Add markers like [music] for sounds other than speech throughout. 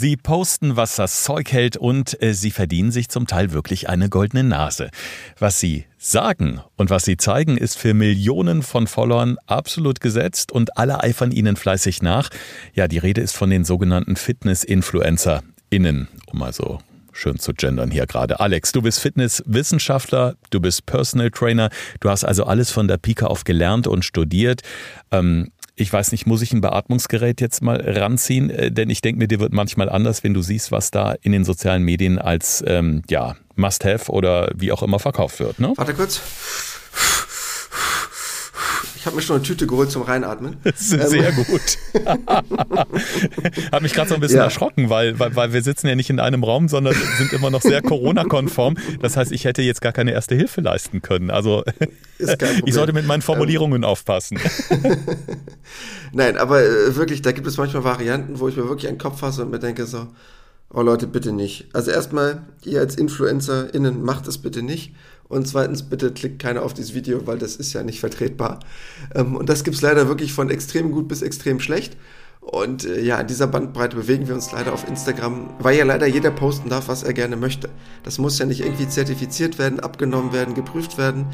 Sie posten, was das Zeug hält und äh, sie verdienen sich zum Teil wirklich eine goldene Nase. Was sie sagen und was sie zeigen, ist für Millionen von Followern absolut gesetzt und alle eifern ihnen fleißig nach. Ja, die Rede ist von den sogenannten Fitness-InfluencerInnen, um also schön zu gendern hier gerade. Alex, du bist Fitnesswissenschaftler, du bist Personal Trainer, du hast also alles von der Pike auf gelernt und studiert. Ähm, ich weiß nicht, muss ich ein Beatmungsgerät jetzt mal ranziehen? Äh, denn ich denke mir, dir wird manchmal anders, wenn du siehst, was da in den sozialen Medien als ähm, ja, Must-Have oder wie auch immer verkauft wird. Ne? Warte kurz. Ich habe mir schon eine Tüte geholt zum Reinatmen. [laughs] Sehr ähm. gut. [laughs] Hat mich gerade so ein bisschen ja. erschrocken, weil, weil, weil wir sitzen ja nicht in einem Raum, sondern sind immer noch sehr Corona-konform. Das heißt, ich hätte jetzt gar keine erste Hilfe leisten können. Also ich sollte mit meinen Formulierungen ähm. aufpassen. [laughs] Nein, aber äh, wirklich, da gibt es manchmal Varianten, wo ich mir wirklich einen Kopf fasse und mir denke so, oh Leute, bitte nicht. Also erstmal, ihr als InfluencerInnen macht es bitte nicht. Und zweitens, bitte klickt keiner auf dieses Video, weil das ist ja nicht vertretbar. Ähm, und das gibt es leider wirklich von extrem gut bis extrem schlecht. Und äh, ja, in dieser Bandbreite bewegen wir uns leider auf Instagram, weil ja leider jeder posten darf, was er gerne möchte. Das muss ja nicht irgendwie zertifiziert werden, abgenommen werden, geprüft werden.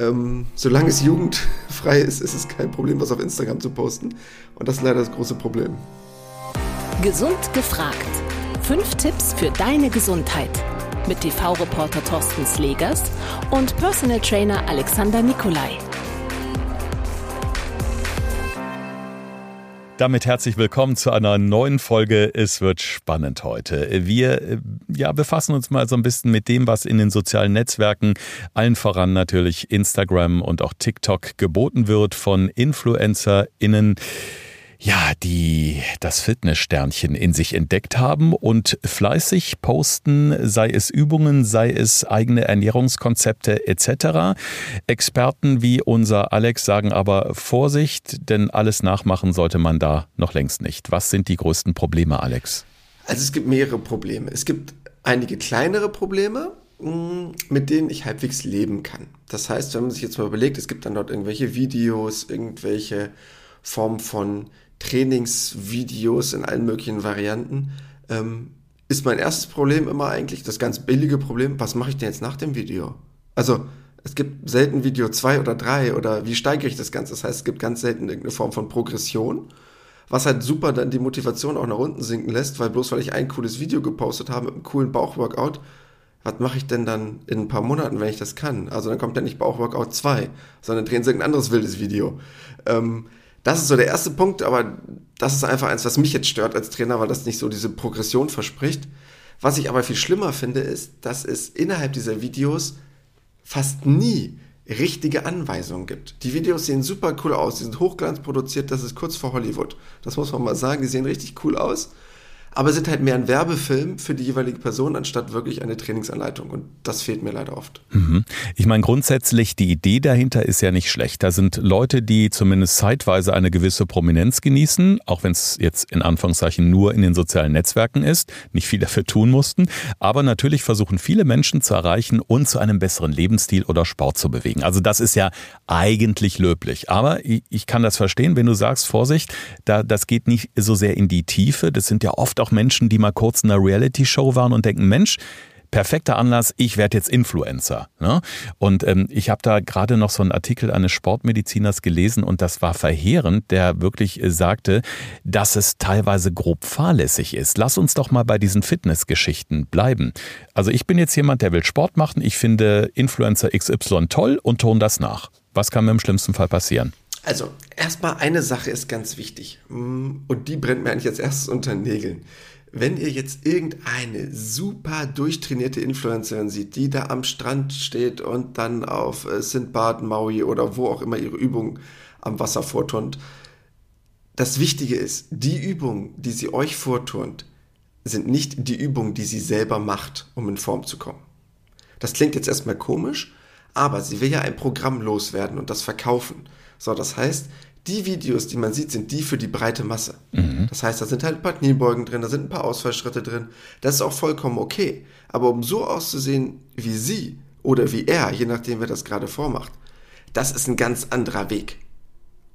Ähm, solange es jugendfrei ist, ist es kein Problem, was auf Instagram zu posten. Und das ist leider das große Problem. Gesund gefragt. Fünf Tipps für deine Gesundheit mit TV-Reporter Thorsten Slegers und Personal Trainer Alexander Nikolai. Damit herzlich willkommen zu einer neuen Folge. Es wird spannend heute. Wir äh, ja, befassen uns mal so ein bisschen mit dem, was in den sozialen Netzwerken, allen voran natürlich Instagram und auch TikTok geboten wird von InfluencerInnen ja, die das Fitnesssternchen in sich entdeckt haben und fleißig posten, sei es Übungen, sei es eigene Ernährungskonzepte etc. Experten wie unser Alex sagen aber Vorsicht, denn alles nachmachen sollte man da noch längst nicht. Was sind die größten Probleme, Alex? Also es gibt mehrere Probleme. Es gibt einige kleinere Probleme, mm, mit denen ich halbwegs leben kann. Das heißt, wenn man sich jetzt mal überlegt, es gibt dann dort irgendwelche Videos, irgendwelche Formen von Trainingsvideos in allen möglichen Varianten, ähm, ist mein erstes Problem immer eigentlich das ganz billige Problem, was mache ich denn jetzt nach dem Video? Also es gibt selten Video 2 oder 3 oder wie steigere ich das Ganze? Das heißt, es gibt ganz selten irgendeine Form von Progression, was halt super dann die Motivation auch nach unten sinken lässt, weil bloß weil ich ein cooles Video gepostet habe mit einem coolen Bauchworkout, was mache ich denn dann in ein paar Monaten, wenn ich das kann? Also dann kommt ja nicht Bauchworkout 2, sondern drehen sie irgendein anderes wildes Video. Ähm, das ist so der erste Punkt, aber das ist einfach eins, was mich jetzt stört als Trainer, weil das nicht so diese Progression verspricht. Was ich aber viel schlimmer finde, ist, dass es innerhalb dieser Videos fast nie richtige Anweisungen gibt. Die Videos sehen super cool aus, die sind hochglanzproduziert, das ist kurz vor Hollywood. Das muss man mal sagen, die sehen richtig cool aus aber sind halt mehr ein Werbefilm für die jeweilige Person, anstatt wirklich eine Trainingsanleitung. Und das fehlt mir leider oft. Mhm. Ich meine, grundsätzlich, die Idee dahinter ist ja nicht schlecht. Da sind Leute, die zumindest zeitweise eine gewisse Prominenz genießen, auch wenn es jetzt in Anführungszeichen nur in den sozialen Netzwerken ist, nicht viel dafür tun mussten. Aber natürlich versuchen viele Menschen zu erreichen und zu einem besseren Lebensstil oder Sport zu bewegen. Also das ist ja eigentlich löblich. Aber ich kann das verstehen, wenn du sagst, Vorsicht, da, das geht nicht so sehr in die Tiefe. Das sind ja oft auch auch Menschen, die mal kurz in einer Reality-Show waren und denken, Mensch, perfekter Anlass, ich werde jetzt Influencer. Ne? Und ähm, ich habe da gerade noch so einen Artikel eines Sportmediziners gelesen und das war verheerend, der wirklich äh, sagte, dass es teilweise grob fahrlässig ist. Lass uns doch mal bei diesen Fitnessgeschichten bleiben. Also ich bin jetzt jemand, der will Sport machen, ich finde Influencer XY toll und tun das nach. Was kann mir im schlimmsten Fall passieren? Also, erstmal eine Sache ist ganz wichtig. Mm, und die brennt mir eigentlich als erstes unter den Nägeln. Wenn ihr jetzt irgendeine super durchtrainierte Influencerin sieht, die da am Strand steht und dann auf äh, Sindbad, Maui oder wo auch immer ihre Übung am Wasser vorturnt, das Wichtige ist, die Übungen, die sie euch vorturnt, sind nicht die Übungen, die sie selber macht, um in Form zu kommen. Das klingt jetzt erstmal komisch, aber sie will ja ein Programm loswerden und das verkaufen. So, das heißt, die Videos, die man sieht, sind die für die breite Masse. Mhm. Das heißt, da sind halt ein paar Kniebeugen drin, da sind ein paar Ausfallschritte drin. Das ist auch vollkommen okay. Aber um so auszusehen wie sie oder wie er, je nachdem, wer das gerade vormacht, das ist ein ganz anderer Weg.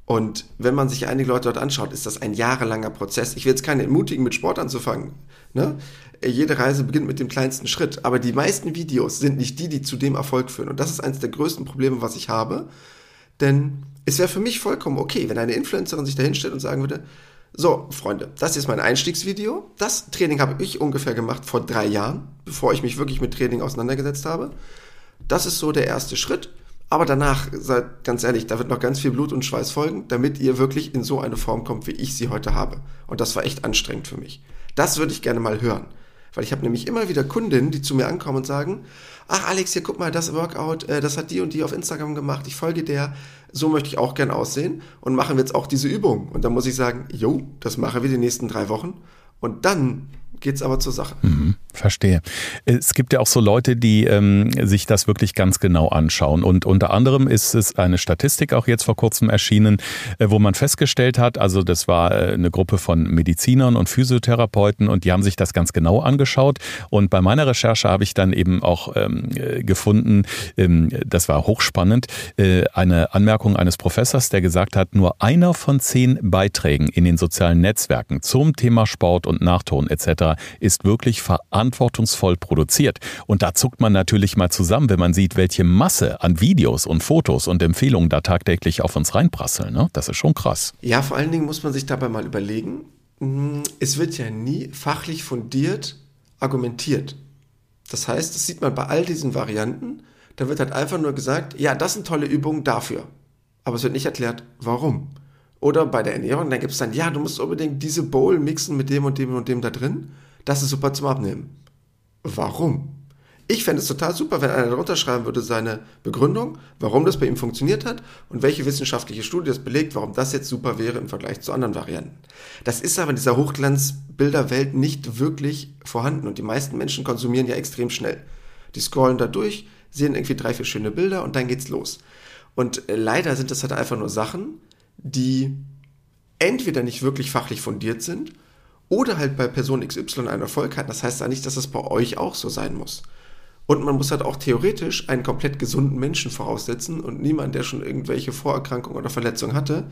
Und wenn man sich einige Leute dort anschaut, ist das ein jahrelanger Prozess. Ich will jetzt keine ermutigen, mit Sport anzufangen. Ne? Jede Reise beginnt mit dem kleinsten Schritt. Aber die meisten Videos sind nicht die, die zu dem Erfolg führen. Und das ist eines der größten Probleme, was ich habe. Denn es wäre für mich vollkommen okay, wenn eine Influencerin sich dahinstellt und sagen würde, so, Freunde, das ist mein Einstiegsvideo. Das Training habe ich ungefähr gemacht vor drei Jahren, bevor ich mich wirklich mit Training auseinandergesetzt habe. Das ist so der erste Schritt. Aber danach, seid ganz ehrlich, da wird noch ganz viel Blut und Schweiß folgen, damit ihr wirklich in so eine Form kommt, wie ich sie heute habe. Und das war echt anstrengend für mich. Das würde ich gerne mal hören. Weil ich habe nämlich immer wieder Kundinnen, die zu mir ankommen und sagen, ach Alex, hier guck mal, das Workout, äh, das hat die und die auf Instagram gemacht, ich folge der, so möchte ich auch gern aussehen und machen wir jetzt auch diese Übung. Und dann muss ich sagen, jo, das machen wir die nächsten drei Wochen und dann geht's aber zur Sache. Mhm, verstehe. Es gibt ja auch so Leute, die ähm, sich das wirklich ganz genau anschauen. Und unter anderem ist es eine Statistik auch jetzt vor kurzem erschienen, äh, wo man festgestellt hat, also das war äh, eine Gruppe von Medizinern und Physiotherapeuten und die haben sich das ganz genau angeschaut. Und bei meiner Recherche habe ich dann eben auch ähm, äh, gefunden, ähm, das war hochspannend, äh, eine Anmerkung eines Professors, der gesagt hat, nur einer von zehn Beiträgen in den sozialen Netzwerken zum Thema Sport und Nachton etc ist wirklich verantwortungsvoll produziert. Und da zuckt man natürlich mal zusammen, wenn man sieht, welche Masse an Videos und Fotos und Empfehlungen da tagtäglich auf uns reinprasseln. Ne? Das ist schon krass. Ja, vor allen Dingen muss man sich dabei mal überlegen, hm, es wird ja nie fachlich fundiert argumentiert. Das heißt, das sieht man bei all diesen Varianten, da wird halt einfach nur gesagt, ja, das sind tolle Übungen dafür. Aber es wird nicht erklärt, warum. Oder bei der Ernährung, da gibt es dann, ja, du musst unbedingt diese Bowl mixen mit dem und dem und dem da drin. Das ist super zum Abnehmen. Warum? Ich fände es total super, wenn einer darunter schreiben würde, seine Begründung, warum das bei ihm funktioniert hat und welche wissenschaftliche Studie das belegt, warum das jetzt super wäre im Vergleich zu anderen Varianten. Das ist aber in dieser Hochglanzbilderwelt nicht wirklich vorhanden und die meisten Menschen konsumieren ja extrem schnell. Die scrollen da durch, sehen irgendwie drei, vier schöne Bilder und dann geht's los. Und äh, leider sind das halt einfach nur Sachen, die entweder nicht wirklich fachlich fundiert sind oder halt bei Person XY einen Erfolg hat. Das heißt ja nicht, dass es bei euch auch so sein muss. Und man muss halt auch theoretisch einen komplett gesunden Menschen voraussetzen und niemand, der schon irgendwelche Vorerkrankungen oder Verletzungen hatte,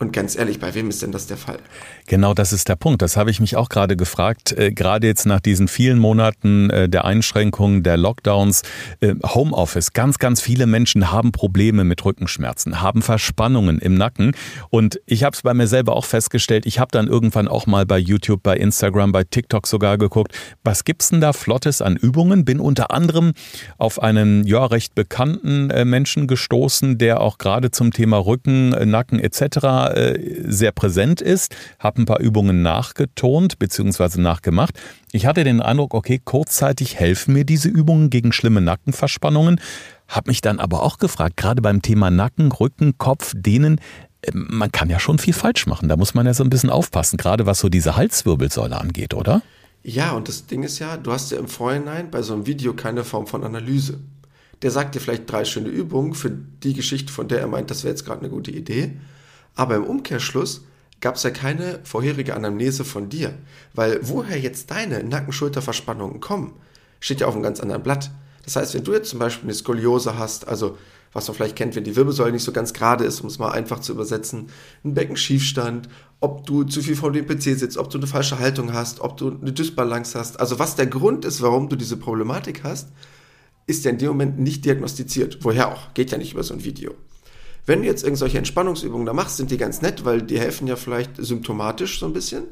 und ganz ehrlich, bei wem ist denn das der Fall? Genau, das ist der Punkt. Das habe ich mich auch gerade gefragt. Äh, gerade jetzt nach diesen vielen Monaten äh, der Einschränkungen, der Lockdowns, äh, Homeoffice. Ganz, ganz viele Menschen haben Probleme mit Rückenschmerzen, haben Verspannungen im Nacken. Und ich habe es bei mir selber auch festgestellt. Ich habe dann irgendwann auch mal bei YouTube, bei Instagram, bei TikTok sogar geguckt, was gibt's denn da Flottes an Übungen? Bin unter anderem auf einen ja recht bekannten äh, Menschen gestoßen, der auch gerade zum Thema Rücken, äh, Nacken etc äh, sehr präsent ist, habe ein paar Übungen nachgetont bzw. nachgemacht. Ich hatte den Eindruck, okay, kurzzeitig helfen mir diese Übungen gegen schlimme Nackenverspannungen, habe mich dann aber auch gefragt, gerade beim Thema Nacken, Rücken, Kopf, Dehnen, äh, man kann ja schon viel falsch machen. Da muss man ja so ein bisschen aufpassen, gerade was so diese Halswirbelsäule angeht, oder? Ja, und das Ding ist ja, du hast ja im Vorhinein bei so einem Video keine Form von Analyse. Der sagt dir vielleicht drei schöne Übungen für die Geschichte, von der er meint, das wäre jetzt gerade eine gute Idee. Aber im Umkehrschluss gab es ja keine vorherige Anamnese von dir. Weil woher jetzt deine Nacken-Schulter-Verspannungen kommen, steht ja auf einem ganz anderen Blatt. Das heißt, wenn du jetzt zum Beispiel eine Skoliose hast, also was man vielleicht kennt, wenn die Wirbelsäule nicht so ganz gerade ist, um es mal einfach zu übersetzen, ein Beckenschiefstand, ob du zu viel vor dem PC sitzt, ob du eine falsche Haltung hast, ob du eine Dysbalance hast, also was der Grund ist, warum du diese Problematik hast, ist ja in dem Moment nicht diagnostiziert. Woher auch? Geht ja nicht über so ein Video. Wenn du jetzt irgendwelche Entspannungsübungen da machst, sind die ganz nett, weil die helfen ja vielleicht symptomatisch so ein bisschen.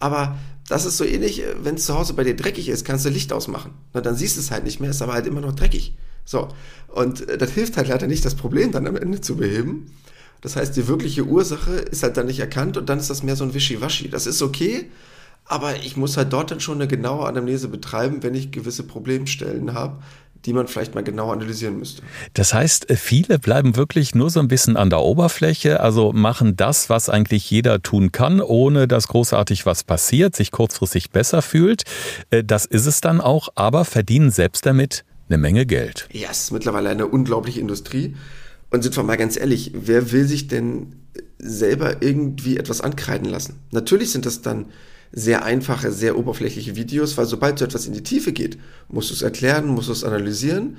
Aber das ist so ähnlich, wenn es zu Hause bei dir dreckig ist, kannst du Licht ausmachen. Na, dann siehst du es halt nicht mehr, ist aber halt immer noch dreckig. So. Und äh, das hilft halt leider nicht, das Problem dann am Ende zu beheben. Das heißt, die wirkliche Ursache ist halt dann nicht erkannt und dann ist das mehr so ein Wischiwaschi. Das ist okay, aber ich muss halt dort dann schon eine genaue Anamnese betreiben, wenn ich gewisse Problemstellen habe, die man vielleicht mal genau analysieren müsste. Das heißt, viele bleiben wirklich nur so ein bisschen an der Oberfläche, also machen das, was eigentlich jeder tun kann, ohne dass großartig was passiert, sich kurzfristig besser fühlt. Äh, das ist es dann auch, aber verdienen selbst damit eine Menge Geld. Ja, es ist mittlerweile eine unglaubliche Industrie. Und sind wir mal ganz ehrlich, wer will sich denn selber irgendwie etwas ankreiden lassen? Natürlich sind das dann sehr einfache, sehr oberflächliche Videos, weil sobald so etwas in die Tiefe geht, musst du es erklären, musst du es analysieren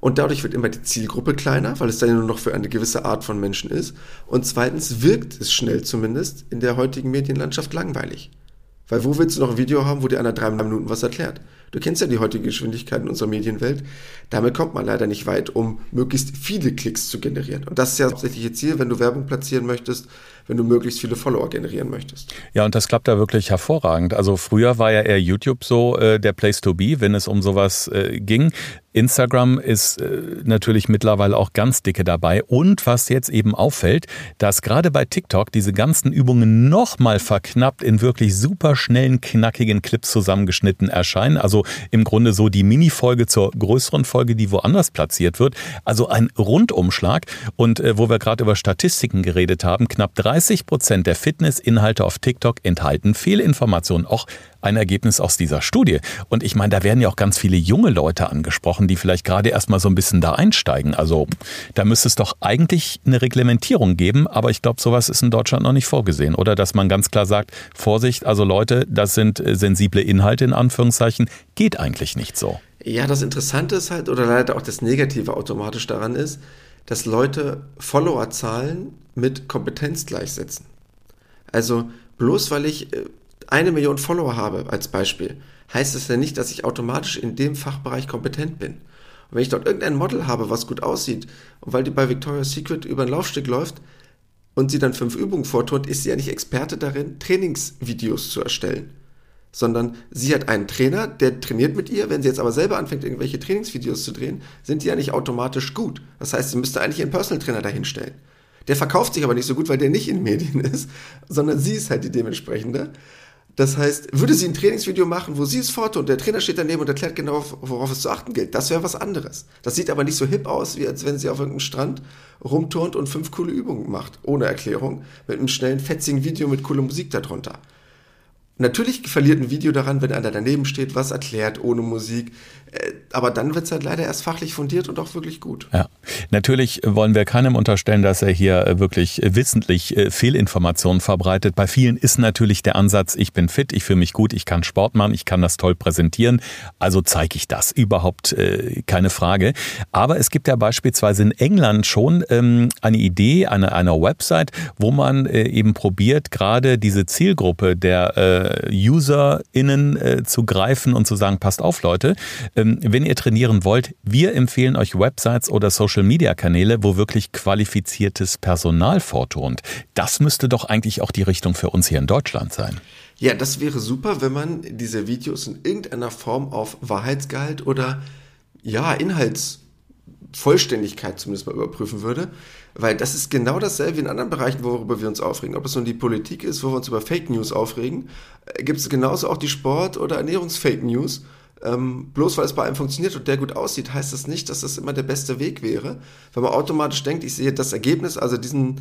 Und dadurch wird immer die Zielgruppe kleiner, weil es dann nur noch für eine gewisse Art von Menschen ist. Und zweitens wirkt es schnell zumindest in der heutigen Medienlandschaft langweilig. Weil wo willst du noch ein Video haben, wo dir einer drei Minuten was erklärt? Du kennst ja die heutige Geschwindigkeit in unserer Medienwelt. Damit kommt man leider nicht weit, um möglichst viele Klicks zu generieren. Und das ist ja das hauptsächliche Ziel, wenn du Werbung platzieren möchtest, wenn du möglichst viele Follower generieren möchtest. Ja, und das klappt da wirklich hervorragend. Also früher war ja eher YouTube so äh, der Place to be, wenn es um sowas äh, ging. Instagram ist äh, natürlich mittlerweile auch ganz dicke dabei. Und was jetzt eben auffällt, dass gerade bei TikTok diese ganzen Übungen nochmal verknappt in wirklich super schnellen, knackigen Clips zusammengeschnitten erscheinen. Also im Grunde so die Mini-Folge zur größeren Folge, die woanders platziert wird. Also ein Rundumschlag. Und äh, wo wir gerade über Statistiken geredet haben, knapp 30 Prozent der Fitnessinhalte auf TikTok enthalten Fehlinformationen. Auch ein Ergebnis aus dieser Studie. Und ich meine, da werden ja auch ganz viele junge Leute angesprochen, die vielleicht gerade erstmal so ein bisschen da einsteigen. Also da müsste es doch eigentlich eine Reglementierung geben, aber ich glaube, sowas ist in Deutschland noch nicht vorgesehen. Oder dass man ganz klar sagt, Vorsicht, also Leute, das sind äh, sensible Inhalte in Anführungszeichen, geht eigentlich nicht so. Ja, das Interessante ist halt, oder leider auch das Negative automatisch daran ist, dass Leute Followerzahlen mit Kompetenz gleichsetzen. Also bloß weil ich äh, eine Million Follower habe, als Beispiel, heißt es ja nicht, dass ich automatisch in dem Fachbereich kompetent bin. Und wenn ich dort irgendein Model habe, was gut aussieht, und weil die bei Victoria's Secret über ein Laufstück läuft und sie dann fünf Übungen vortut, ist sie ja nicht Experte darin, Trainingsvideos zu erstellen. Sondern sie hat einen Trainer, der trainiert mit ihr. Wenn sie jetzt aber selber anfängt, irgendwelche Trainingsvideos zu drehen, sind die ja nicht automatisch gut. Das heißt, sie müsste eigentlich ihren Personal Trainer dahinstellen. Der verkauft sich aber nicht so gut, weil der nicht in Medien ist, sondern sie ist halt die dementsprechende. Das heißt, würde sie ein Trainingsvideo machen, wo sie es foto und der Trainer steht daneben und erklärt genau, worauf es zu achten gilt, das wäre was anderes. Das sieht aber nicht so hip aus, wie als wenn sie auf irgendeinem Strand rumturnt und fünf coole Übungen macht, ohne Erklärung, mit einem schnellen, fetzigen Video mit cooler Musik darunter. Natürlich verliert ein Video daran, wenn einer daneben steht, was erklärt, ohne Musik. Äh, aber dann wird es halt leider erst fachlich fundiert und auch wirklich gut. Ja, natürlich wollen wir keinem unterstellen, dass er hier äh, wirklich äh, wissentlich Fehlinformationen verbreitet. Bei vielen ist natürlich der Ansatz, ich bin fit, ich fühle mich gut, ich kann Sport machen, ich kann das toll präsentieren, also zeige ich das. Überhaupt keine Frage. Aber es gibt ja beispielsweise in England schon ähm, eine Idee einer, einer Website, wo man eben probiert, gerade diese Zielgruppe der UserInnen zu greifen und zu sagen, passt auf Leute, wenn ihr trainieren wollt, wir empfehlen euch Websites oder Social-Media-Kanäle, wo wirklich qualifiziertes Personal vorturnt. Das müsste doch eigentlich auch die Richtung für uns hier in Deutschland sein. Ja, das wäre super, wenn man diese Videos in irgendeiner Form auf Wahrheitsgehalt oder ja, Inhaltsvollständigkeit zumindest mal überprüfen würde. Weil das ist genau dasselbe wie in anderen Bereichen, worüber wir uns aufregen. Ob es nun die Politik ist, wo wir uns über Fake News aufregen, äh, gibt es genauso auch die Sport- oder Ernährungsfake News ähm, bloß weil es bei einem funktioniert und der gut aussieht, heißt das nicht, dass das immer der beste Weg wäre. Wenn man automatisch denkt, ich sehe das Ergebnis, also diesen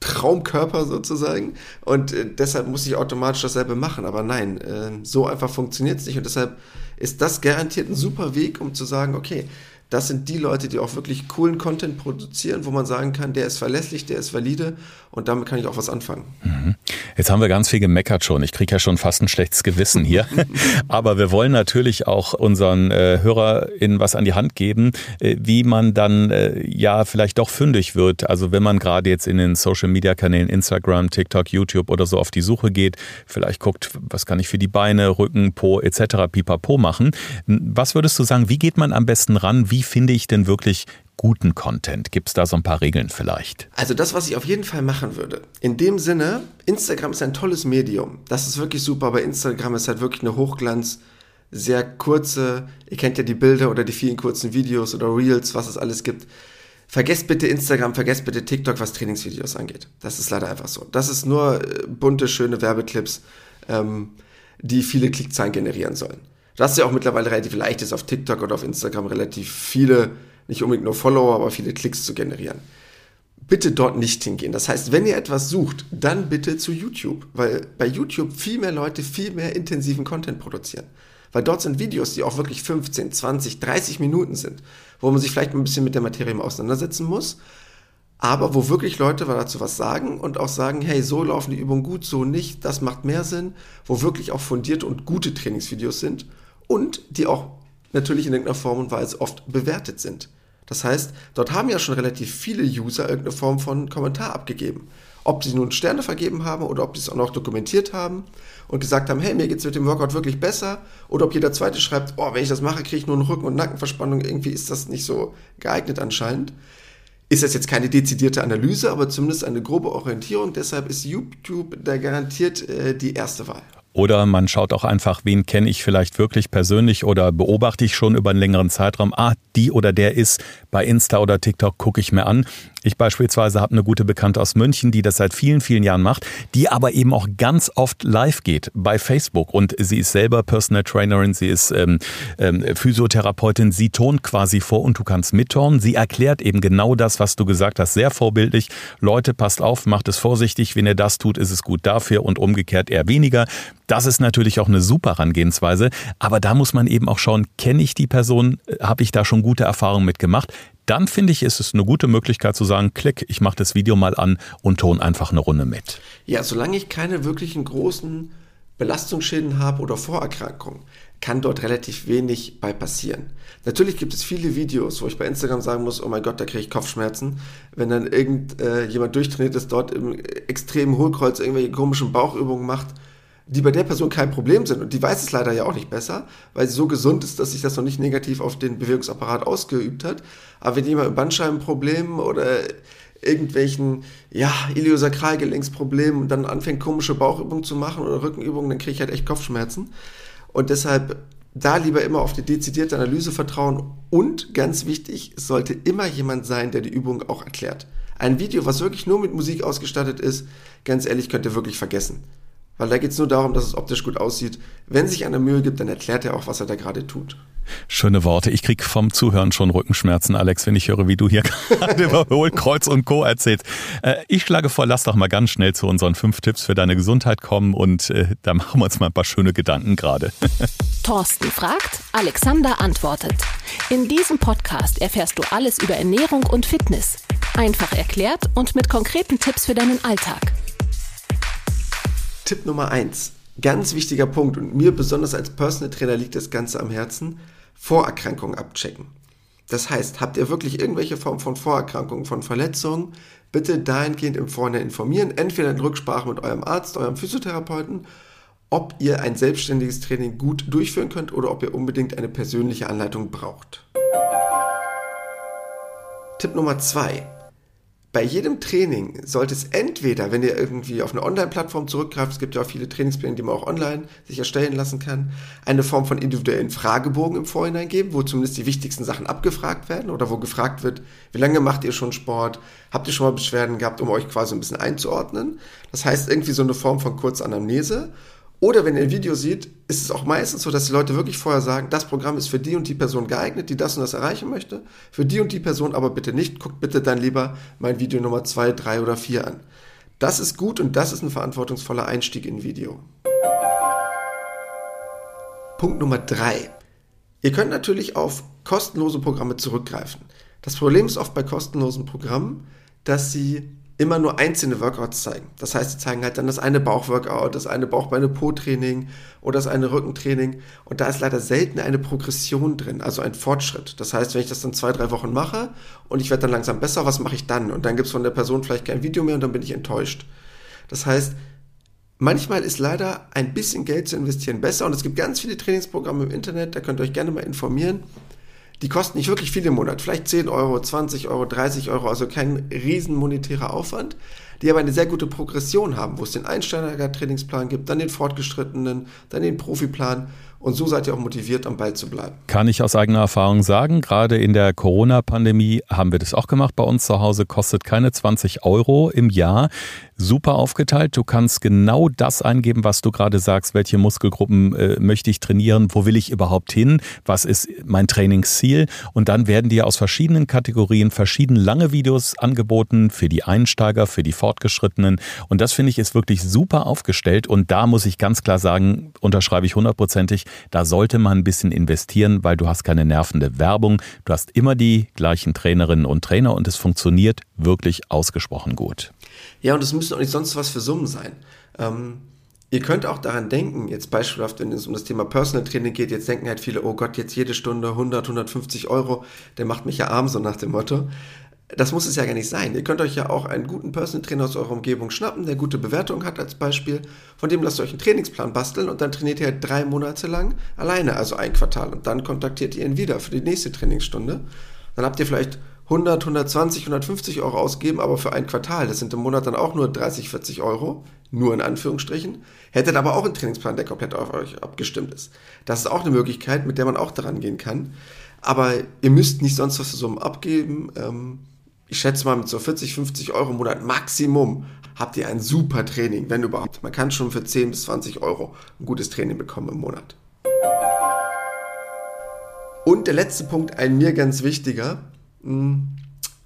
Traumkörper sozusagen und äh, deshalb muss ich automatisch dasselbe machen. Aber nein, äh, so einfach funktioniert es nicht und deshalb ist das garantiert ein super Weg, um zu sagen, okay, das sind die Leute, die auch wirklich coolen Content produzieren, wo man sagen kann, der ist verlässlich, der ist valide und damit kann ich auch was anfangen. Mhm. Jetzt haben wir ganz viel gemeckert schon. Ich kriege ja schon fast ein schlechtes Gewissen hier. [laughs] Aber wir wollen natürlich auch unseren äh, HörerInnen was an die Hand geben, äh, wie man dann äh, ja vielleicht doch fündig wird. Also wenn man gerade jetzt in den Social Media Kanälen Instagram, TikTok, YouTube oder so auf die Suche geht, vielleicht guckt, was kann ich für die Beine, Rücken, Po etc. pipapo machen. Was würdest du sagen, wie geht man am besten ran? Wie wie finde ich denn wirklich guten Content? Gibt es da so ein paar Regeln vielleicht? Also das, was ich auf jeden Fall machen würde. In dem Sinne, Instagram ist ein tolles Medium. Das ist wirklich super. Bei Instagram ist halt wirklich eine Hochglanz, sehr kurze, ihr kennt ja die Bilder oder die vielen kurzen Videos oder Reels, was es alles gibt. Vergesst bitte Instagram, vergesst bitte TikTok, was Trainingsvideos angeht. Das ist leider einfach so. Das ist nur äh, bunte, schöne Werbeclips, ähm, die viele Klickzahlen generieren sollen das ja auch mittlerweile relativ leicht ist, auf TikTok oder auf Instagram relativ viele, nicht unbedingt nur Follower, aber viele Klicks zu generieren. Bitte dort nicht hingehen. Das heißt, wenn ihr etwas sucht, dann bitte zu YouTube, weil bei YouTube viel mehr Leute viel mehr intensiven Content produzieren. Weil dort sind Videos, die auch wirklich 15, 20, 30 Minuten sind, wo man sich vielleicht ein bisschen mit der Materie auseinandersetzen muss, aber wo wirklich Leute dazu was sagen und auch sagen, hey, so laufen die Übungen gut, so nicht, das macht mehr Sinn, wo wirklich auch fundierte und gute Trainingsvideos sind und die auch natürlich in irgendeiner Form und Weise oft bewertet sind. Das heißt, dort haben ja schon relativ viele User irgendeine Form von Kommentar abgegeben. Ob sie nun Sterne vergeben haben oder ob sie es auch noch dokumentiert haben und gesagt haben, hey, mir geht es mit dem Workout wirklich besser. Oder ob jeder zweite schreibt, oh, wenn ich das mache, kriege ich nur einen Rücken- und Nackenverspannung. Irgendwie ist das nicht so geeignet anscheinend. Ist das jetzt keine dezidierte Analyse, aber zumindest eine grobe Orientierung. Deshalb ist YouTube da garantiert äh, die erste Wahl. Oder man schaut auch einfach, wen kenne ich vielleicht wirklich persönlich oder beobachte ich schon über einen längeren Zeitraum. Ah, die oder der ist bei Insta oder TikTok, gucke ich mir an. Ich beispielsweise habe eine gute Bekannte aus München, die das seit vielen, vielen Jahren macht, die aber eben auch ganz oft live geht bei Facebook. Und sie ist selber Personal Trainerin, sie ist ähm, ähm, Physiotherapeutin, sie tont quasi vor und du kannst mitturnen. Sie erklärt eben genau das, was du gesagt hast, sehr vorbildlich. Leute, passt auf, macht es vorsichtig. Wenn ihr das tut, ist es gut dafür und umgekehrt eher weniger. Das ist natürlich auch eine super Herangehensweise. Aber da muss man eben auch schauen, kenne ich die Person, habe ich da schon gute Erfahrungen mitgemacht? Dann finde ich, ist es eine gute Möglichkeit zu sagen, klick, ich mache das Video mal an und ton einfach eine Runde mit. Ja, solange ich keine wirklichen großen Belastungsschäden habe oder Vorerkrankungen, kann dort relativ wenig bei passieren. Natürlich gibt es viele Videos, wo ich bei Instagram sagen muss, oh mein Gott, da kriege ich Kopfschmerzen, wenn dann irgendjemand äh, durchtrainiert ist, dort im extremen Hohlkreuz irgendwelche komischen Bauchübungen macht die bei der Person kein Problem sind. Und die weiß es leider ja auch nicht besser, weil sie so gesund ist, dass sich das noch nicht negativ auf den Bewegungsapparat ausgeübt hat. Aber wenn jemand mit Bandscheibenproblemen oder irgendwelchen, ja, Iliosakralgelenksproblemen dann anfängt, komische Bauchübungen zu machen oder Rückenübungen, dann kriege ich halt echt Kopfschmerzen. Und deshalb da lieber immer auf die dezidierte Analyse vertrauen. Und ganz wichtig, es sollte immer jemand sein, der die Übung auch erklärt. Ein Video, was wirklich nur mit Musik ausgestattet ist, ganz ehrlich, könnt ihr wirklich vergessen. Weil da geht es nur darum, dass es optisch gut aussieht. Wenn sich einer Mühe gibt, dann erklärt er auch, was er da gerade tut. Schöne Worte. Ich krieg vom Zuhören schon Rückenschmerzen, Alex, wenn ich höre, wie du hier [laughs] gerade über Hohlkreuz und Co. erzählst. Äh, ich schlage vor, lass doch mal ganz schnell zu unseren fünf Tipps für deine Gesundheit kommen und äh, da machen wir uns mal ein paar schöne Gedanken gerade. [laughs] Thorsten fragt, Alexander antwortet. In diesem Podcast erfährst du alles über Ernährung und Fitness. Einfach erklärt und mit konkreten Tipps für deinen Alltag. Tipp Nummer eins, ganz wichtiger Punkt und mir besonders als Personal Trainer liegt das Ganze am Herzen, Vorerkrankungen abchecken. Das heißt, habt ihr wirklich irgendwelche Form von Vorerkrankungen, von Verletzungen, bitte dahingehend im Vorhinein informieren, entweder in Rücksprache mit eurem Arzt, eurem Physiotherapeuten, ob ihr ein selbstständiges Training gut durchführen könnt oder ob ihr unbedingt eine persönliche Anleitung braucht. Tipp Nummer zwei bei jedem Training sollte es entweder, wenn ihr irgendwie auf eine Online-Plattform zurückgreift, es gibt ja auch viele Trainingspläne, die man auch online sich erstellen lassen kann, eine Form von individuellen Fragebogen im Vorhinein geben, wo zumindest die wichtigsten Sachen abgefragt werden oder wo gefragt wird, wie lange macht ihr schon Sport, habt ihr schon mal Beschwerden gehabt, um euch quasi ein bisschen einzuordnen. Das heißt irgendwie so eine Form von Kurzanamnese oder wenn ihr ein Video seht, ist es auch meistens so, dass die Leute wirklich vorher sagen, das Programm ist für die und die Person geeignet, die das und das erreichen möchte. Für die und die Person aber bitte nicht. Guckt bitte dann lieber mein Video Nummer 2, 3 oder 4 an. Das ist gut und das ist ein verantwortungsvoller Einstieg in Video. Punkt Nummer 3. Ihr könnt natürlich auf kostenlose Programme zurückgreifen. Das Problem ist oft bei kostenlosen Programmen, dass sie immer nur einzelne Workouts zeigen. Das heißt, sie zeigen halt dann das eine Bauchworkout, das eine Bauchbeine-Po-Training oder das eine Rückentraining. Und da ist leider selten eine Progression drin, also ein Fortschritt. Das heißt, wenn ich das dann zwei, drei Wochen mache und ich werde dann langsam besser, was mache ich dann? Und dann gibt es von der Person vielleicht kein Video mehr und dann bin ich enttäuscht. Das heißt, manchmal ist leider ein bisschen Geld zu investieren besser und es gibt ganz viele Trainingsprogramme im Internet, da könnt ihr euch gerne mal informieren die kosten nicht wirklich viel im Monat, vielleicht 10 Euro, 20 Euro, 30 Euro, also kein riesen monetärer Aufwand, die aber eine sehr gute Progression haben, wo es den Einsteiger-Trainingsplan gibt, dann den fortgeschrittenen, dann den Profiplan und so seid ihr auch motiviert, am Ball zu bleiben. Kann ich aus eigener Erfahrung sagen, gerade in der Corona-Pandemie haben wir das auch gemacht bei uns zu Hause, kostet keine 20 Euro im Jahr super aufgeteilt. Du kannst genau das eingeben, was du gerade sagst. Welche Muskelgruppen äh, möchte ich trainieren? Wo will ich überhaupt hin? Was ist mein Trainingsziel? Und dann werden dir aus verschiedenen Kategorien verschiedene lange Videos angeboten für die Einsteiger, für die Fortgeschrittenen. Und das finde ich ist wirklich super aufgestellt. Und da muss ich ganz klar sagen, unterschreibe ich hundertprozentig, da sollte man ein bisschen investieren, weil du hast keine nervende Werbung. Du hast immer die gleichen Trainerinnen und Trainer und es funktioniert wirklich ausgesprochen gut. Ja, und es müssen auch nicht sonst was für Summen sein. Ähm, Ihr könnt auch daran denken, jetzt beispielhaft, wenn es um das Thema Personal Training geht, jetzt denken halt viele, oh Gott, jetzt jede Stunde 100, 150 Euro, der macht mich ja arm, so nach dem Motto. Das muss es ja gar nicht sein. Ihr könnt euch ja auch einen guten Personal Trainer aus eurer Umgebung schnappen, der gute Bewertung hat als Beispiel. Von dem lasst ihr euch einen Trainingsplan basteln und dann trainiert ihr halt drei Monate lang alleine, also ein Quartal. Und dann kontaktiert ihr ihn wieder für die nächste Trainingsstunde. Dann habt ihr vielleicht 100, 120, 150 Euro ausgeben, aber für ein Quartal. Das sind im Monat dann auch nur 30, 40 Euro. Nur in Anführungsstrichen. Hättet aber auch einen Trainingsplan, der komplett auf euch abgestimmt ist. Das ist auch eine Möglichkeit, mit der man auch daran gehen kann. Aber ihr müsst nicht sonst was für Summen abgeben. Ähm, ich schätze mal, mit so 40, 50 Euro im Monat Maximum habt ihr ein super Training, wenn überhaupt. Man kann schon für 10 bis 20 Euro ein gutes Training bekommen im Monat. Und der letzte Punkt, ein mir ganz wichtiger. Hm,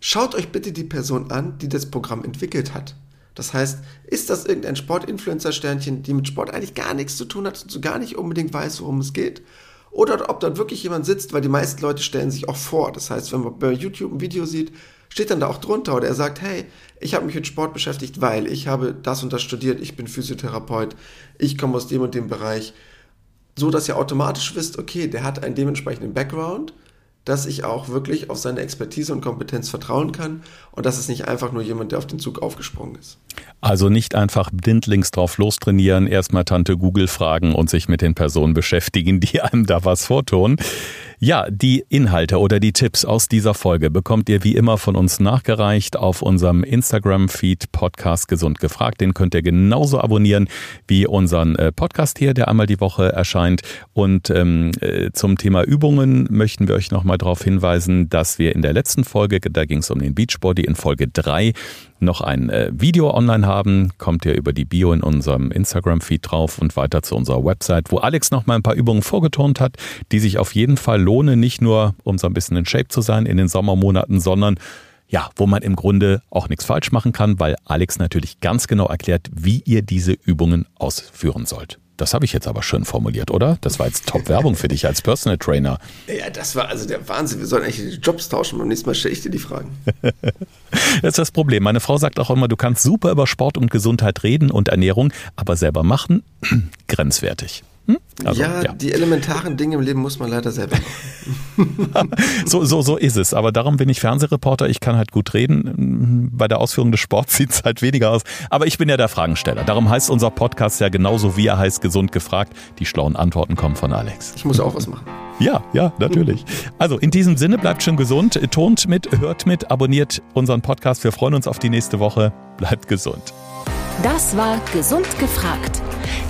schaut euch bitte die Person an, die das Programm entwickelt hat. Das heißt, ist das irgendein Sportinfluencer-Sternchen, die mit Sport eigentlich gar nichts zu tun hat und so gar nicht unbedingt weiß, worum es geht? Oder ob dort wirklich jemand sitzt, weil die meisten Leute stellen sich auch vor. Das heißt, wenn man bei YouTube ein Video sieht, steht dann da auch drunter oder er sagt, hey, ich habe mich mit Sport beschäftigt, weil ich habe das und das studiert, ich bin Physiotherapeut, ich komme aus dem und dem Bereich. So dass ihr automatisch wisst, okay, der hat einen dementsprechenden Background dass ich auch wirklich auf seine Expertise und Kompetenz vertrauen kann und dass es nicht einfach nur jemand, der auf den Zug aufgesprungen ist. Also nicht einfach blindlings drauf lostrainieren, erstmal Tante Google fragen und sich mit den Personen beschäftigen, die einem da was vortun. Ja, die Inhalte oder die Tipps aus dieser Folge bekommt ihr wie immer von uns nachgereicht auf unserem Instagram-Feed Podcast Gesund gefragt. Den könnt ihr genauso abonnieren wie unseren äh, Podcast hier, der einmal die Woche erscheint. Und ähm, äh, zum Thema Übungen möchten wir euch nochmal darauf hinweisen, dass wir in der letzten Folge, da ging es um den Beachbody, in Folge drei noch ein äh, Video online haben, kommt ihr über die Bio in unserem Instagram-Feed drauf und weiter zu unserer Website, wo Alex noch mal ein paar Übungen vorgeturnt hat, die sich auf jeden Fall lohnen, nicht nur um so ein bisschen in Shape zu sein in den Sommermonaten, sondern ja, wo man im Grunde auch nichts falsch machen kann, weil Alex natürlich ganz genau erklärt, wie ihr diese Übungen ausführen sollt. Das habe ich jetzt aber schön formuliert, oder? Das war jetzt Top-Werbung für dich als Personal Trainer. Ja, das war also der Wahnsinn. Wir sollen eigentlich die Jobs tauschen. Beim nächsten Mal stelle ich dir die Fragen. [laughs] das ist das Problem. Meine Frau sagt auch immer, du kannst super über Sport und Gesundheit reden und Ernährung, aber selber machen, [clears throat] grenzwertig. Hm? Also, ja, ja, die elementaren Dinge im Leben muss man leider selber machen. [laughs] so, so, so ist es. Aber darum bin ich Fernsehreporter. Ich kann halt gut reden. Bei der Ausführung des Sports [laughs] sieht es halt weniger aus. Aber ich bin ja der Fragensteller. Darum heißt unser Podcast ja genauso wie er heißt Gesund gefragt. Die schlauen Antworten kommen von Alex. Ich muss auch was machen. Ja, ja, natürlich. Also in diesem Sinne, bleibt schön gesund, tont mit, hört mit, abonniert unseren Podcast. Wir freuen uns auf die nächste Woche. Bleibt gesund. Das war Gesund gefragt